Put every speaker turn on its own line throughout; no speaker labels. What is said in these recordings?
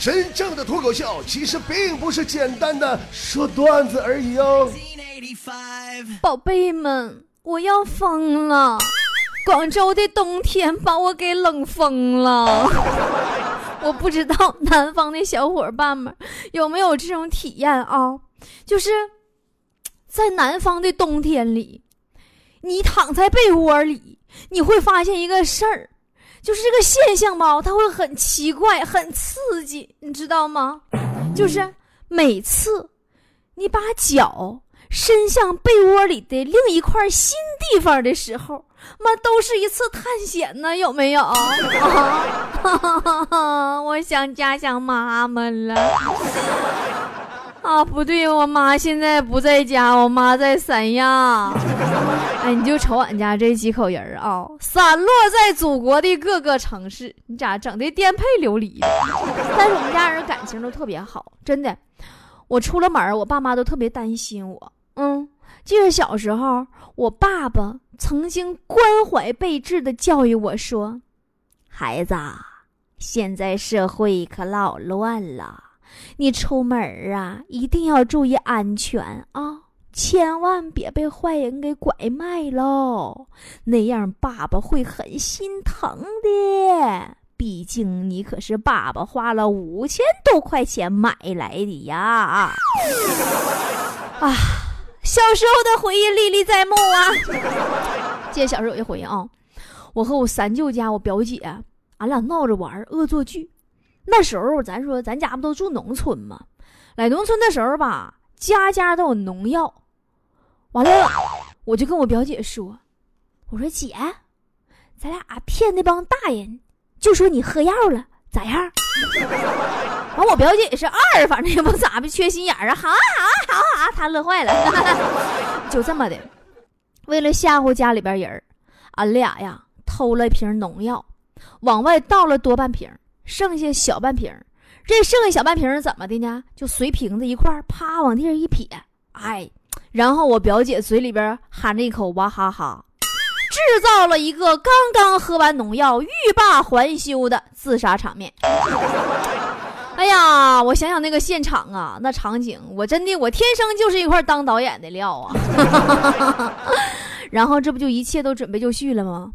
真正的脱口秀其实并不是简单的说段子而已哦。
宝贝们，我要疯了！广州的冬天把我给冷疯了。我不知道南方的小伙伴们有没有这种体验啊？就是在南方的冬天里，你躺在被窝里，你会发现一个事儿。就是这个现象吧，它会很奇怪、很刺激，你知道吗？就是每次你把脚伸向被窝里的另一块新地方的时候，妈都是一次探险呢，有没有？我想家乡妈妈了。啊，不对，我妈现在不在家，我妈在三亚。哎，你就瞅俺家这几口人啊，散落在祖国的各个城市，你咋整的颠沛流离？但是我们家人感情都特别好，真的。我出了门，我爸妈都特别担心我。嗯，记得小时候，我爸爸曾经关怀备至的教育我说：“孩子，现在社会可老乱了。”你出门啊，一定要注意安全啊！千万别被坏人给拐卖喽，那样爸爸会很心疼的。毕竟你可是爸爸花了五千多块钱买来的呀！啊，小时候的回忆历历在目啊！记得小时候有一回啊，我和我三舅家我表姐，俺俩闹着玩，恶作剧。那时候咱说咱家不都住农村吗？来农村的时候吧，家家都有农药。完了，我就跟我表姐说：“我说姐，咱俩骗那帮大人，就说你喝药了，咋样？” 完，我表姐也是二，反正也不咋的，缺心眼儿啊，好啊好啊好啊，她乐坏了。就这么的，为了吓唬家里边人俺俩呀偷了一瓶农药，往外倒了多半瓶。剩下小半瓶这剩下小半瓶怎么的呢？就随瓶子一块啪往地上一撇，哎，然后我表姐嘴里边含着一口娃哈哈，制造了一个刚刚喝完农药欲罢还休的自杀场面。哎呀，我想想那个现场啊，那场景，我真的我天生就是一块当导演的料啊。然后这不就一切都准备就绪了吗？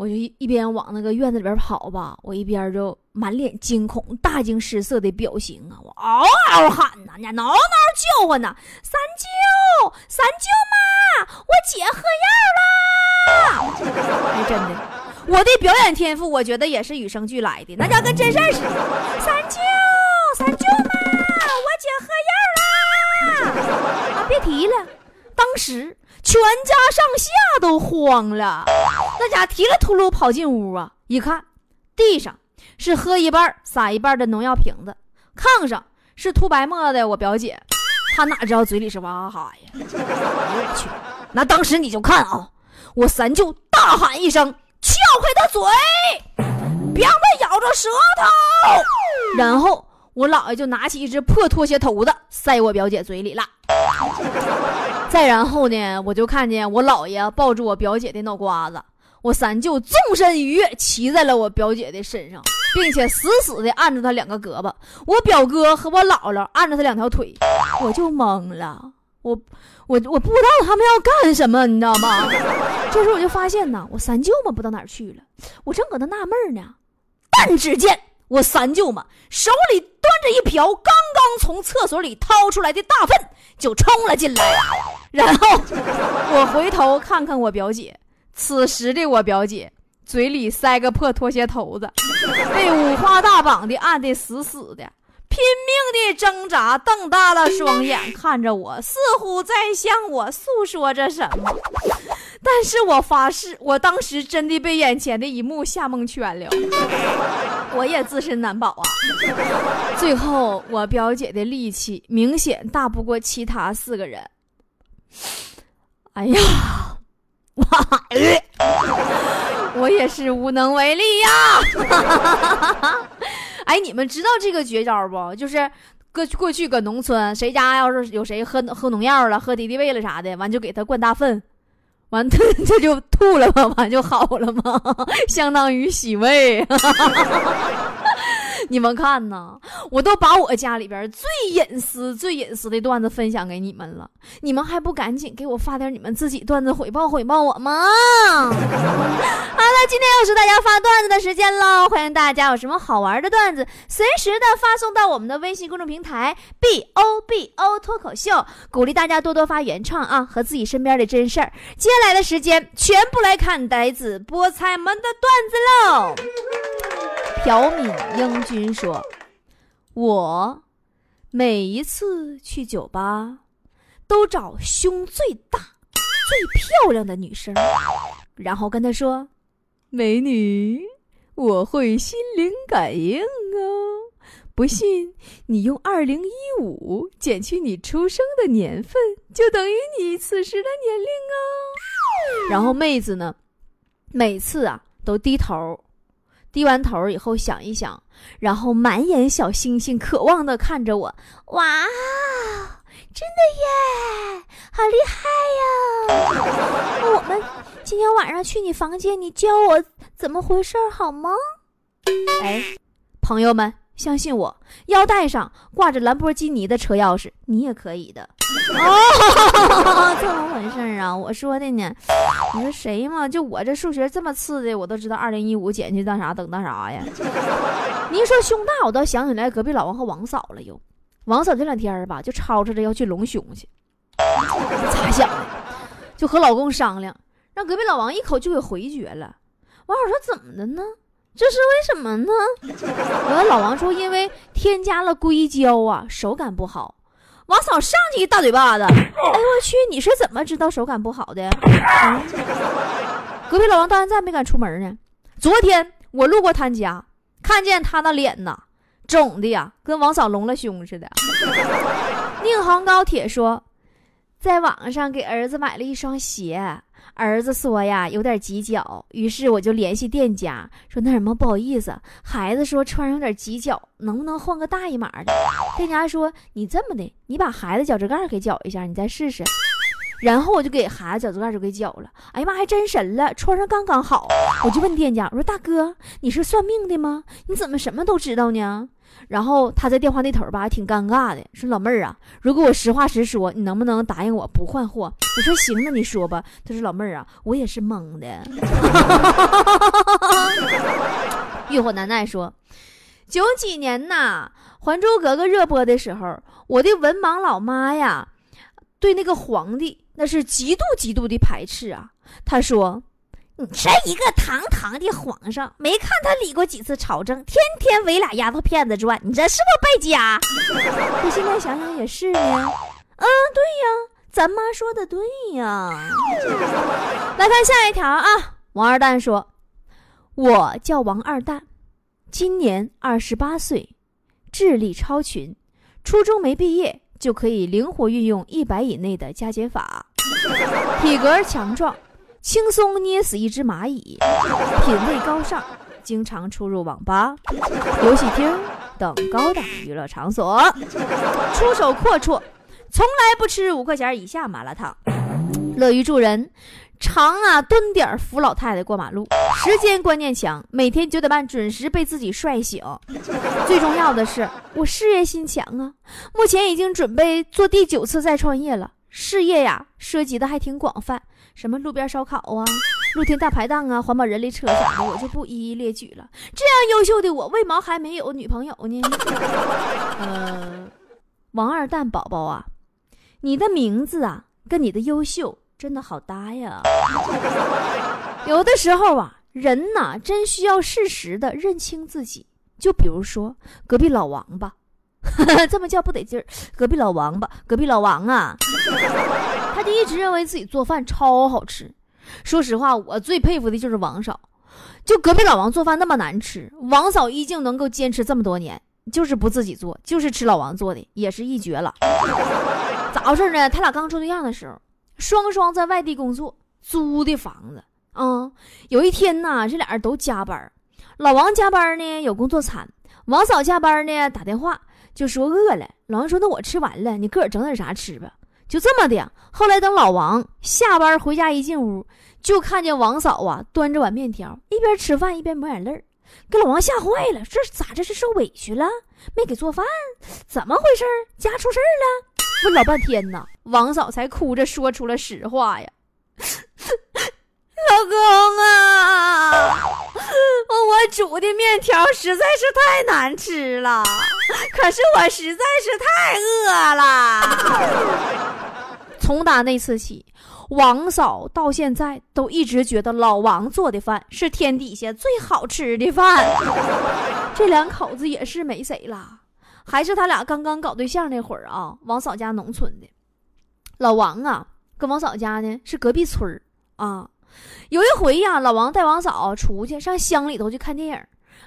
我就一边往那个院子里边跑吧，我一边就满脸惊恐、大惊失色的表情啊！我嗷嗷喊呐，你嗷嗷叫唤呐！三舅，三舅妈，我姐喝药啦！哎，真的，我的表演天赋，我觉得也是与生俱来的，那叫跟真事儿似的。三舅，三舅妈，我姐喝药啦！啊，别提了，当时。全家上下都慌了，那家提了秃噜跑进屋啊！一看，地上是喝一半撒一半的农药瓶子，炕上是涂白沫的。我表姐，她哪知道嘴里是哇哈哈呀！我去！那当时你就看啊，我三舅大喊一声，撬开他嘴，别让他咬着舌头，然后我姥爷就拿起一只破拖鞋头子塞我表姐嘴里了。再然后呢，我就看见我姥爷抱住我表姐的脑瓜子，我三舅纵身一跃，骑在了我表姐的身上，并且死死的按住她两个胳膊。我表哥和我姥姥按着她两条腿，我就懵了，我我我不知道他们要干什么，你知道吗？这时候我就发现呢，我三舅嘛不知道哪儿去了，我正搁那纳闷呢，但只见。我三舅嘛，手里端着一瓢刚刚从厕所里掏出来的大粪，就冲了进来。然后我回头看看我表姐，此时的我表姐嘴里塞个破拖鞋头子，被五花大绑的按得死死的，拼命的挣扎，瞪大了双眼看着我，似乎在向我诉说着什么。但是我发誓，我当时真的被眼前的一幕吓蒙圈了，我也自身难保啊。最后，我表姐的力气明显大不过其他四个人。哎呀，哇！我也是无能为力呀。哎，你们知道这个绝招不？就是过过去搁农村，谁家要是有谁喝喝农药了、喝敌敌畏了啥的，完就给他灌大粪。完，他他就吐了吗？完就好了吗？相当于洗胃。你们看呐，我都把我家里边最隐私、最隐私的段子分享给你们了，你们还不赶紧给我发点你们自己段子回报回报我吗？好了，今天又是大家发段子的时间喽，欢迎大家有什么好玩的段子，随时的发送到我们的微信公众平台 b o b o 脱口秀，鼓励大家多多发原创啊和自己身边的真事儿。接下来的时间，全部来看呆子菠菜们的段子喽。朴敏英君说：“我每一次去酒吧，都找胸最大、最漂亮的女生，然后跟她说：‘美女，我会心灵感应哦。不信，你用二零一五减去你出生的年份，就等于你此时的年龄哦。’然后妹子呢，每次啊都低头。”低完头以后想一想，然后满眼小星星，渴望的看着我。哇，真的耶，好厉害呀！那我们今天晚上去你房间，你教我怎么回事好吗？哎，朋友们，相信我，腰带上挂着兰博基尼的车钥匙，你也可以的。哦，这么回事啊？我说的呢。你说谁嘛？就我这数学这么次的，我都知道二零一五减去当啥等当啥呀？你一说胸大，我倒想起来隔壁老王和王嫂了。又，王嫂这两天吧，就吵吵着要去隆胸去。咋想的？就和老公商量，让隔壁老王一口就给回绝了。王嫂说：“怎么的呢？这是为什么呢？”我的，老王说：“因为添加了硅胶啊，手感不好。”王嫂上去一大嘴巴子，哎呦我去！你是怎么知道手感不好的？隔壁老王到现在没敢出门呢。昨天我路过他家，看见他那脸呐，肿的呀，跟王嫂隆了胸似的。宁杭高铁说，在网上给儿子买了一双鞋。儿子说呀，有点挤脚，于是我就联系店家说：“那什么，不好意思，孩子说穿上有点挤脚，能不能换个大一码的？”店家说：“你这么的，你把孩子脚趾盖给绞一下，你再试试。”然后我就给孩子脚趾盖就给绞了。哎呀妈，还真神了，穿上刚刚好。我就问店家：“我说大哥，你是算命的吗？你怎么什么都知道呢？”然后他在电话那头吧，还挺尴尬的，说：“老妹儿啊，如果我实话实说，你能不能答应我不换货？”我说：“行，那你说吧。”他说：“老妹儿啊，我也是懵的。”欲火难耐说：“九几年呐，《还珠格格》热播的时候，我的文盲老妈呀，对那个皇帝那是极度极度的排斥啊。他说。” 你这一个堂堂的皇上，没看他理过几次朝政，天天围俩丫头片子转，你这是不败家？可现在想想也是呢。嗯，对呀，咱妈说的对呀。来看下一条啊，王二蛋说：“我叫王二蛋，今年二十八岁，智力超群，初中没毕业就可以灵活运用一百以内的加减法，体格强壮。”轻松捏死一只蚂蚁，品味高尚，经常出入网吧、游戏厅等高档娱乐场所，出手阔绰，从来不吃五块钱以下麻辣烫，乐于助人，常啊蹲点扶老太太过马路，时间观念强，每天九点半准时被自己帅醒。最重要的是，我事业心强啊，目前已经准备做第九次再创业了，事业呀涉及的还挺广泛。什么路边烧烤啊，露天大排档啊，环保人力车啥的，我就不一一列举了。这样优秀的我，为毛还没有女朋友呢？呃，王二蛋宝宝啊，你的名字啊，跟你的优秀真的好搭呀。有的时候啊，人呐，真需要适时的认清自己。就比如说隔壁老王吧。这么叫不得劲儿，隔壁老王吧，隔壁老王啊，他就一直认为自己做饭超好吃。说实话，我最佩服的就是王嫂，就隔壁老王做饭那么难吃，王嫂依旧能够坚持这么多年，就是不自己做，就是吃老王做的，也是一绝了。咋回事呢？他俩刚处对象的时候，双双在外地工作，租的房子啊。有一天呢，这俩人都加班，老王加班呢有工作餐，王嫂加班呢打电话。就说饿了，老王说：“那我吃完了，你个儿整点啥吃吧。”就这么的。后来等老王下班回家一进屋，就看见王嫂啊端着碗面条，一边吃饭一边抹眼泪。给老王吓坏了，这咋这是受委屈了？没给做饭，怎么回事？家出事了？问老半天呢，王嫂才哭着说出了实话呀。老公啊，我煮的面条实在是太难吃了，可是我实在是太饿了。从打那次起，王嫂到现在都一直觉得老王做的饭是天底下最好吃的饭。这两口子也是没谁了。还是他俩刚刚搞对象那会儿啊，王嫂家农村的，老王啊跟王嫂家呢是隔壁村儿啊。有一回呀，老王带王嫂出去上乡里头去看电影，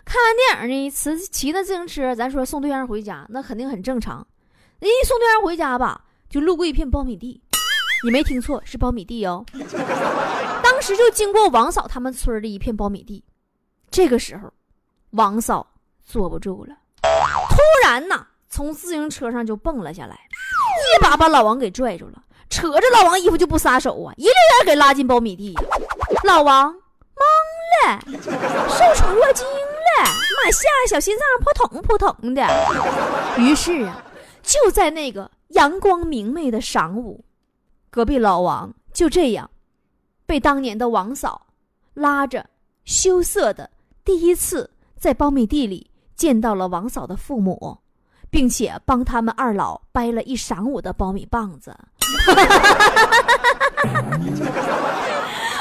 看完电影呢，骑骑着自行车，咱说送对象回家，那肯定很正常。人一送对象回家吧，就路过一片苞米地，你没听错，是苞米地哦。当时就经过王嫂他们村的一片苞米地，这个时候，王嫂坐不住了。突然呐，从自行车上就蹦了下来，一把把老王给拽住了，扯着老王衣服就不撒手啊，一溜烟给拉进苞米地。老王懵了，受宠若惊了，妈吓小心脏扑通扑通的。于是啊，就在那个阳光明媚的晌午，隔壁老王就这样被当年的王嫂拉着，羞涩的第一次在苞米地里。见到了王嫂的父母，并且帮他们二老掰了一晌午的苞米棒子。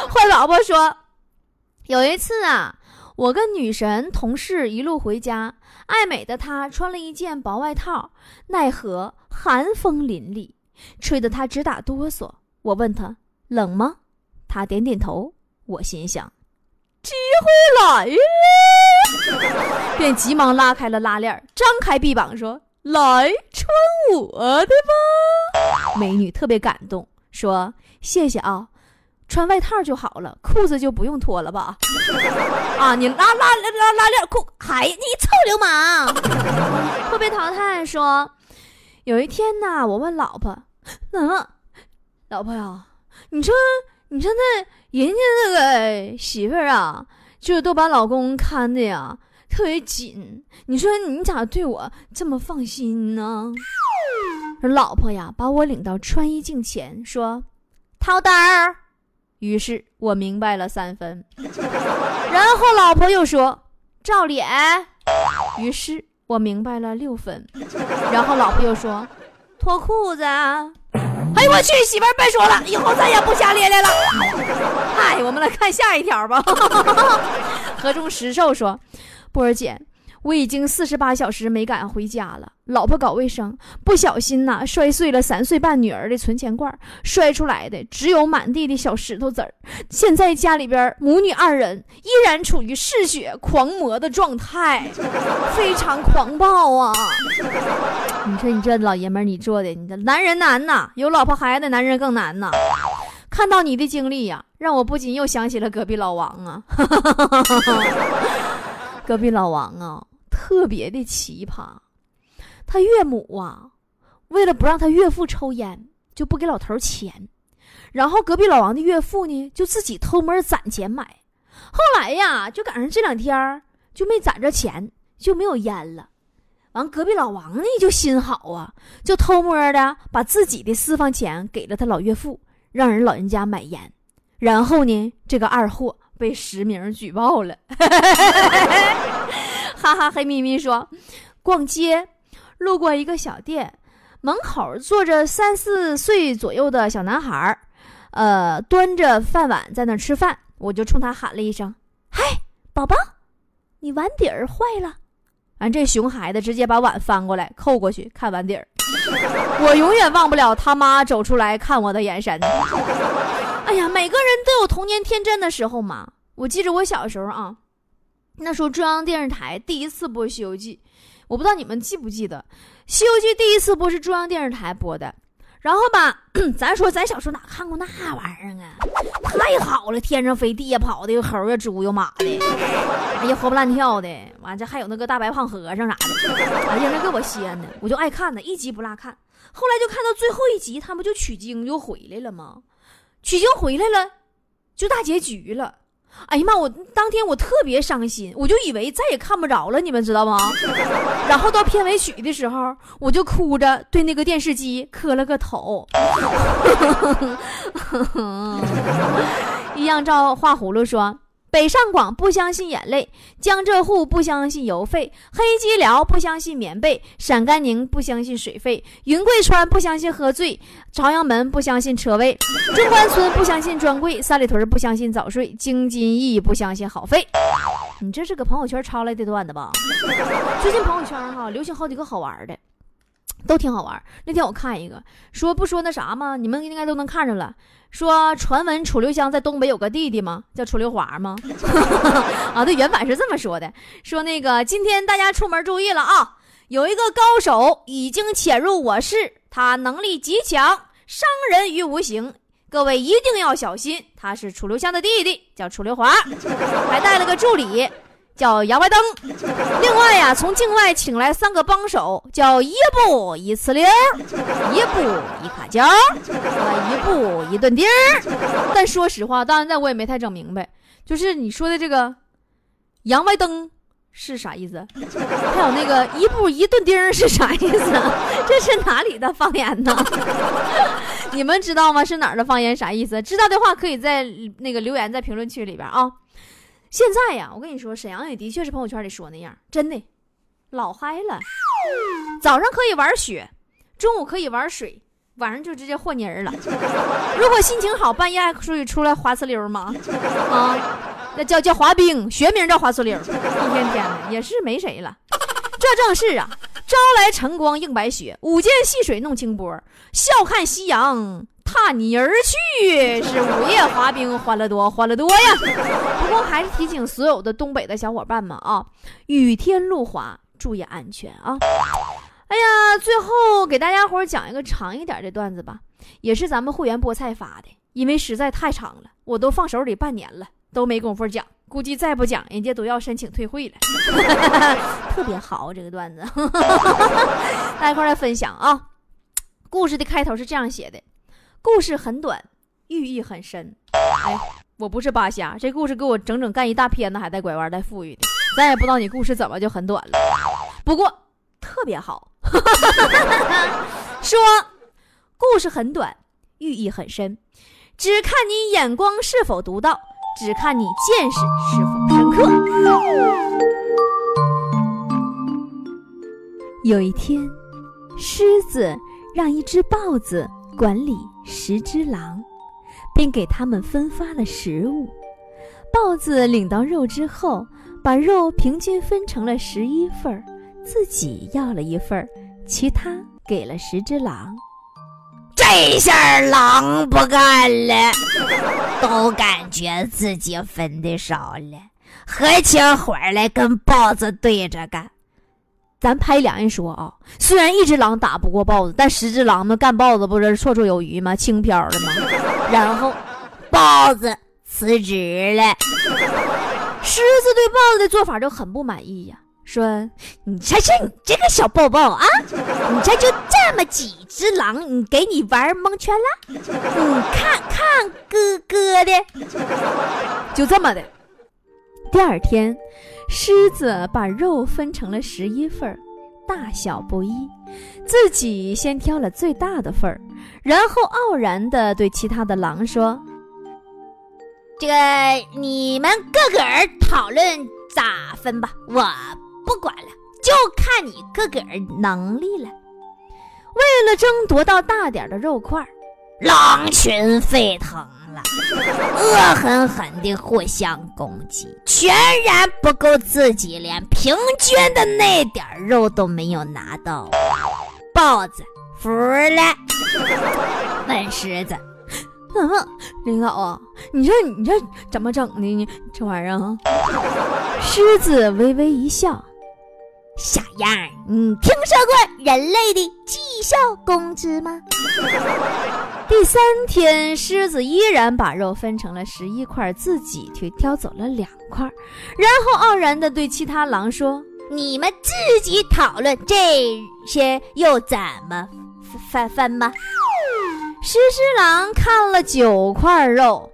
坏宝宝说：“有一次啊，我跟女神同事一路回家，爱美的她穿了一件薄外套，奈何寒风凛冽，吹得她直打哆嗦。我问她冷吗？她点点头。我心想。”机会来了，便急忙拉开了拉链，张开臂膀说：“来穿我的吧。”美女特别感动，说：“谢谢啊，穿外套就好了，裤子就不用脱了吧？”啊，你拉拉拉拉链裤，嗨，你臭流氓！会被淘汰。说有一天呐，我问老婆：“嗯，老婆呀，你说你现在？”人家那个媳妇儿啊，就都把老公看的呀特别紧。你说你咋对我这么放心呢？老婆呀，把我领到穿衣镜前，说：“掏单儿。”于是我明白了三分。然后老婆又说：“照脸。”于是我明白了六分。然后老婆又说：“脱裤子。”哎呦我去，媳妇儿别说了，以后再也不瞎咧咧了。嗨，我们来看下一条吧。河中石兽说：“波儿姐。”我已经四十八小时没敢回家了。老婆搞卫生，不小心呐摔碎了三岁半女儿的存钱罐，摔出来的只有满地的小石头子儿。现在家里边母女二人依然处于嗜血狂魔的状态，非常狂暴啊！你说你这老爷们儿，你做的，你这男人难呐，有老婆孩子的男人更难呐。看到你的经历呀，让我不禁又想起了隔壁老王啊，隔壁老王啊。特别的奇葩，他岳母啊，为了不让他岳父抽烟，就不给老头钱，然后隔壁老王的岳父呢，就自己偷摸攒钱买。后来呀，就赶上这两天就没攒着钱，就没有烟了。完，隔壁老王呢就心好啊，就偷摸的把自己的私房钱给了他老岳父，让人老人家买烟。然后呢，这个二货被实名举报了。哈哈，黑咪咪说：“逛街，路过一个小店，门口坐着三四岁左右的小男孩儿，呃，端着饭碗在那吃饭。我就冲他喊了一声：‘嗨，宝宝，你碗底儿坏了。’完，这熊孩子直接把碗翻过来扣过去看碗底儿。我永远忘不了他妈走出来看我的眼神。哎呀，每个人都有童年天真的时候嘛。我记着我小时候啊。”那时候中央电视台第一次播《西游记》，我不知道你们记不记得，《西游记》第一次播是中央电视台播的。然后吧，咱说咱小时候哪看过那玩意儿啊？太好了，天上飞，地下跑的，有猴有猪有马的，哎呀，活蹦乱跳的。完这还有那个大白胖和尚啥的，哎呀，那给我仙的，我就爱看呢，一集不落看。后来就看到最后一集，他们就取经就回来了吗？取经回来了，就大结局了。哎呀妈！我当天我特别伤心，我就以为再也看不着了，你们知道吗？然后到片尾曲的时候，我就哭着对那个电视机磕了个头。一样照画葫芦说。北上广不相信眼泪，江浙沪不相信邮费，黑吉辽不相信棉被，陕甘宁不相信水费，云贵川不相信喝醉，朝阳门不相信车位，中关村不相信专柜，三里屯不相信早睡，京津冀不相信好费。你这是搁朋友圈抄来的段子吧？最近朋友圈哈流行好几个好玩的。都挺好玩。那天我看一个，说不说那啥吗？你们应该都能看着了。说传闻楚留香在东北有个弟弟吗？叫楚留华吗？啊，对，原版是这么说的。说那个今天大家出门注意了啊，有一个高手已经潜入我市，他能力极强，伤人于无形，各位一定要小心。他是楚留香的弟弟，叫楚留华，还带了个助理。叫杨白登，另外呀，从境外请来三个帮手，叫一步一呲溜，一步一卡胶，一步一顿钉。但说实话，到现在我也没太整明白，就是你说的这个杨白登是啥意思？还有那个一步一顿钉是啥意思？这是哪里的方言呢？你们知道吗？是哪儿的方言？啥意思？知道的话可以在那个留言在评论区里边啊。现在呀，我跟你说，沈阳也的确是朋友圈里说那样，真的，老嗨了。早上可以玩雪，中午可以玩水，晚上就直接和泥儿了。如果心情好，半夜还可以出来滑呲溜吗？啊，那叫叫滑冰，学名叫滑呲溜。一天天的也是没谁了。这正是啊，朝来晨光映白雪，午间戏水弄清波，笑看夕阳。踏泥而去，是午夜滑冰，欢乐多，欢乐多呀！不过还是提醒所有的东北的小伙伴们啊，雨天路滑，注意安全啊！哎呀，最后给大家伙讲一个长一点的段子吧，也是咱们会员菠菜发的，因为实在太长了，我都放手里半年了，都没工夫讲，估计再不讲，人家都要申请退会了。特别好，这个段子，大家一块来分享啊！故事的开头是这样写的。故事很短，寓意很深。哎，我不是扒瞎，这故事给我整整干一大片子，还带拐弯带富裕的。咱也不知道你故事怎么就很短了，不过特别好。说故事很短，寓意很深，只看你眼光是否独到，只看你见识是否深刻。有一天，狮子让一只豹子。管理十只狼，并给他们分发了食物。豹子领到肉之后，把肉平均分成了十一份儿，自己要了一份儿，其他给了十只狼。这下狼不干了，都感觉自己分的少了，合起伙来跟豹子对着干。咱拍两人说啊，虽然一只狼打不过豹子，但十只狼们干豹子不是绰绰有余吗？轻飘的吗？然后，豹子辞职了。狮子对豹子的做法就很不满意呀，说：“你瞧瞧你这个小豹豹啊，你这就这么几只狼，你给你玩蒙圈了？你看看哥哥的，就这么的。第二天。”狮子把肉分成了十一份儿大小不一，自己先挑了最大的份儿，然后傲然地对其他的狼说：“这个你们个个儿讨论咋分吧，我不管了，就看你个个儿能力了。”为了争夺到大点的肉块，狼群沸腾。恶狠狠地互相攻击，全然不够自己连平均的那点肉都没有拿到。豹子服了，问狮子：“嗯，领导啊，你这你这怎么整的？呢这玩意儿啊？”狮子微微一笑：“小样儿，你听说过人类的绩效工资吗？”第三天，狮子依然把肉分成了十一块，自己却挑走了两块，然后傲然地对其他狼说：“你们自己讨论这些又怎么分分吧？”狮狮狼看了九块肉，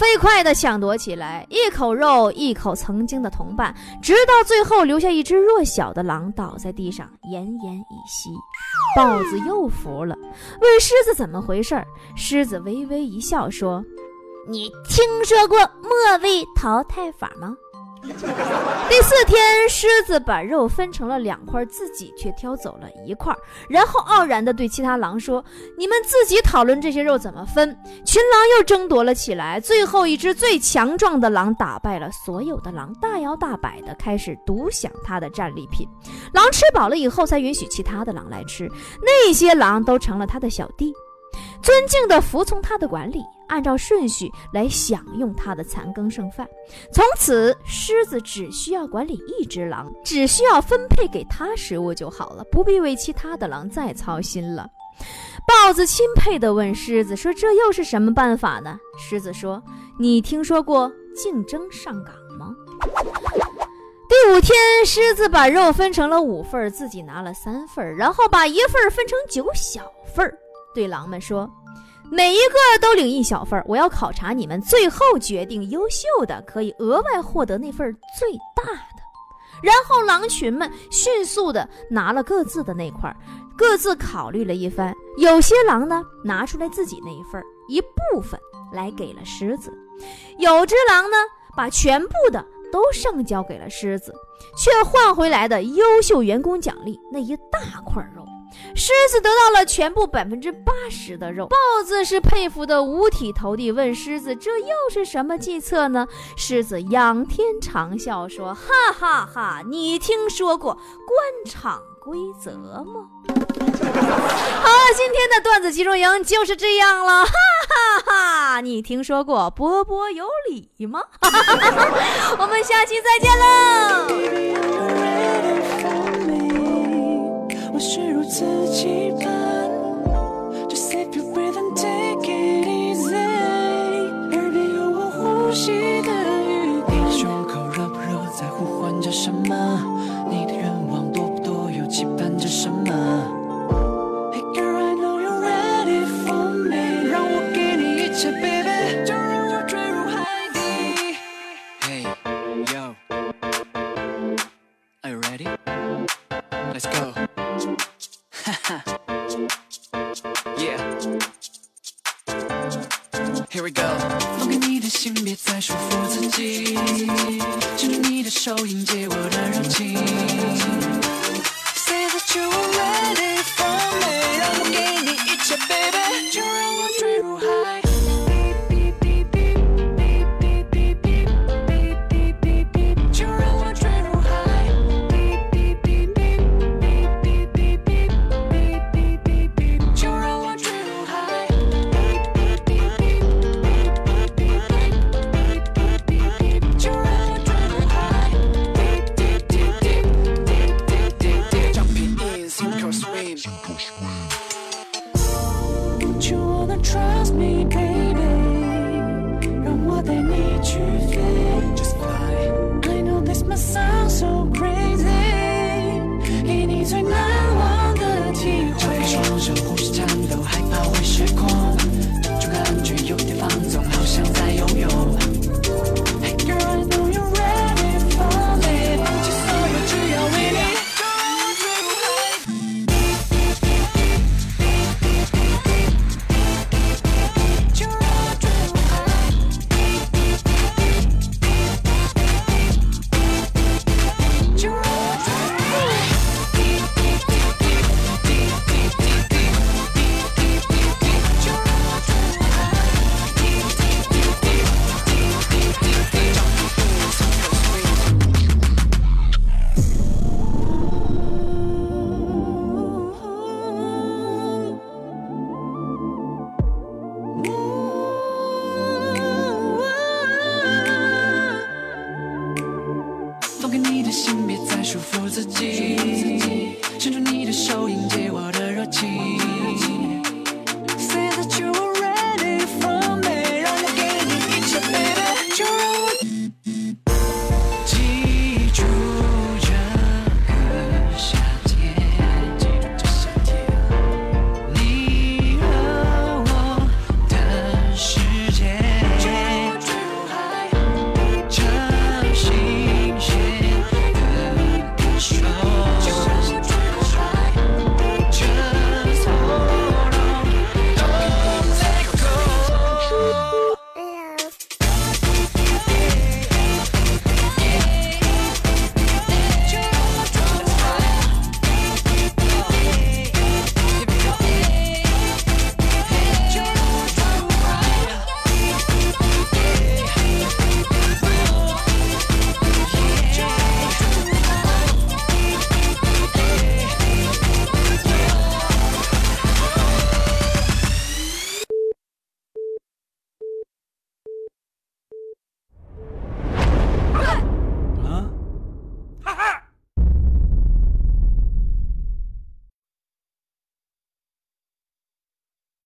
飞快地抢夺起来，一口肉一口曾经的同伴，直到最后留下一只弱小的狼倒在地上奄奄一息。豹子又服了，问狮子怎么回事狮子微微一笑说：“你听说过末位淘汰法吗？” 第四天，狮子把肉分成了两块，自己却挑走了一块，然后傲然地对其他狼说：“你们自己讨论这些肉怎么分。”群狼又争夺了起来，最后一只最强壮的狼打败了所有的狼，大摇大摆地开始独享它的战利品。狼吃饱了以后，才允许其他的狼来吃，那些狼都成了他的小弟。尊敬地服从他的管理，按照顺序来享用他的残羹剩饭。从此，狮子只需要管理一只狼，只需要分配给他食物就好了，不必为其他的狼再操心了。豹子钦佩地问狮子说：“这又是什么办法呢？”狮子说：“你听说过竞争上岗吗？”第五天，狮子把肉分成了五份，自己拿了三份，然后把一份分成九小份。对狼们说：“每一个都领一小份儿，我要考察你们，最后决定优秀的可以额外获得那份最大的。”然后狼群们迅速的拿了各自的那块，各自考虑了一番。有些狼呢拿出来自己那一份一部分来给了狮子；有只狼呢把全部的都上交给了狮子，却换回来的优秀员工奖励那一大块肉。狮子得到了全部百分之八十的肉，豹子是佩服的五体投地，问狮子：“这又是什么计策呢？”狮子仰天长啸说：“哈哈哈！你听说过官场规则吗？” 好了，今天的段子集中营就是这样了，哈哈哈！你听说过波波有理吗？我们下期再见喽。自己吧。Here we go. 放开你的心别再束缚自己。束缚伸出你的手迎接我的热情。Say that you want